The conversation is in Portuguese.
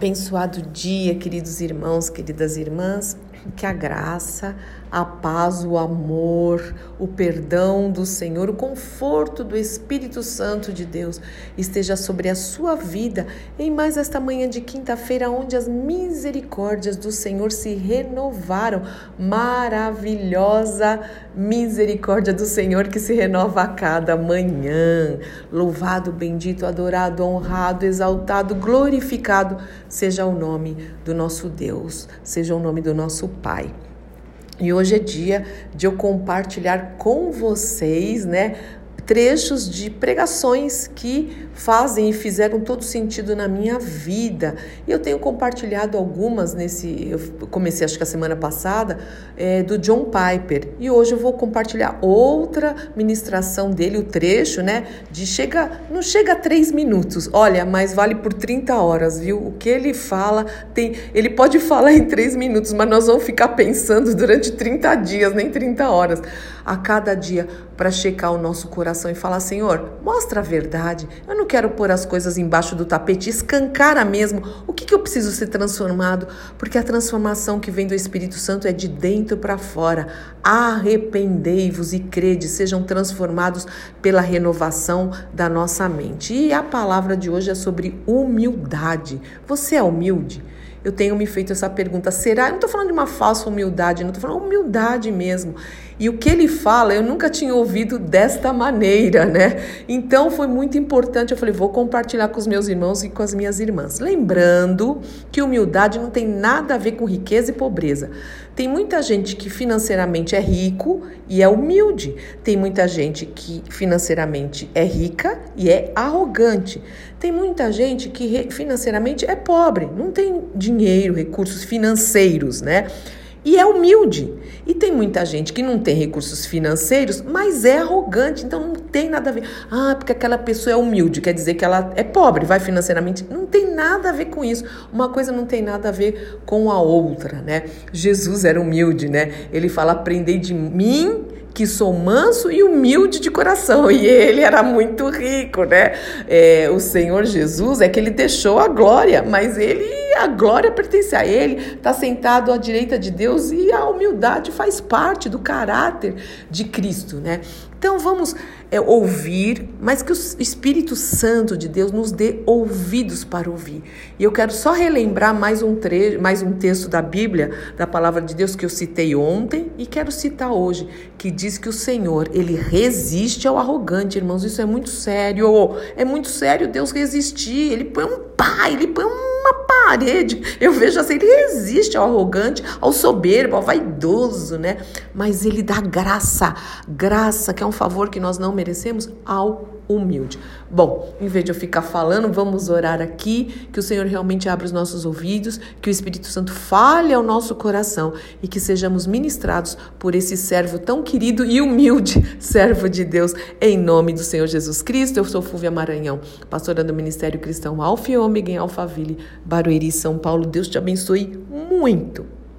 Abençoado dia, queridos irmãos, queridas irmãs, que a graça, a paz, o amor, o perdão do Senhor, o conforto do Espírito Santo de Deus esteja sobre a sua vida em mais esta manhã de quinta-feira, onde as misericórdias do Senhor se renovaram. Maravilhosa misericórdia do Senhor que se renova a cada manhã. Louvado, bendito, adorado, honrado, exaltado, glorificado seja o nome do nosso Deus, seja o nome do nosso Pai. E hoje é dia de eu compartilhar com vocês, né, trechos de pregações que fazem e fizeram todo sentido na minha vida. E eu tenho compartilhado algumas nesse. Eu comecei, acho que a semana passada, é, do John Piper. E hoje eu vou compartilhar outra ministração dele, o trecho, né? De chega. Não chega a três minutos. Olha, mas vale por 30 horas, viu? O que ele fala tem. Ele pode falar em três minutos, mas nós vamos ficar pensando durante 30 dias, nem 30 horas, a cada dia, para checar o nosso coração coração e falar: Senhor, mostra a verdade. Eu não quero pôr as coisas embaixo do tapete, escancara mesmo o que, que eu preciso ser transformado, porque a transformação que vem do Espírito Santo é de dentro para fora. Arrependei-vos e crede, sejam transformados pela renovação da nossa mente. E a palavra de hoje é sobre humildade. Você é humilde? eu tenho me feito essa pergunta: será? Eu não estou falando de uma falsa humildade, não estou falando humildade mesmo. E o que ele fala, eu nunca tinha ouvido desta maneira, né? Então foi muito importante. Eu falei, vou compartilhar com os meus irmãos e com as minhas irmãs. Lembrando que humildade não tem nada a ver com riqueza e pobreza. Tem muita gente que financeiramente é rico e é humilde. Tem muita gente que financeiramente é rica e é arrogante. Tem muita gente que financeiramente é pobre, não tem dinheiro, recursos financeiros, né? E é humilde. E tem muita gente que não tem recursos financeiros, mas é arrogante, então não tem nada a ver. Ah, porque aquela pessoa é humilde, quer dizer que ela é pobre, vai financeiramente. Não tem nada a ver com isso. Uma coisa não tem nada a ver com a outra, né? Jesus era humilde, né? Ele fala: aprendei de mim que sou manso e humilde de coração. E ele era muito rico, né? É, o Senhor Jesus é que ele deixou a glória, mas ele, a glória pertence a ele, está sentado à direita de Deus e a humildade faz parte do caráter de Cristo, né? Então vamos é, ouvir, mas que o Espírito Santo de Deus nos dê ouvidos para ouvir. E eu quero só relembrar mais um trecho, mais um texto da Bíblia, da palavra de Deus que eu citei ontem e quero citar hoje, que diz que o Senhor, ele resiste ao arrogante, irmãos. Isso é muito sério. É muito sério Deus resistir. Ele põe um pai, ele põe uma parede. Eu vejo assim, ele resiste ao arrogante, ao soberbo, ao vaidoso, né? Mas ele dá graça, graça, que é um favor que nós não merecemos, ao humilde. Bom, em vez de eu ficar falando, vamos orar aqui, que o Senhor realmente abra os nossos ouvidos, que o Espírito Santo fale ao nosso coração e que sejamos ministrados por esse servo tão querido e humilde, servo de Deus, em nome do Senhor Jesus Cristo. Eu sou Fúvia Maranhão, pastora do Ministério Cristão Alfa e Ômega em Alphaville, Barueri, São Paulo. Deus te abençoe muito.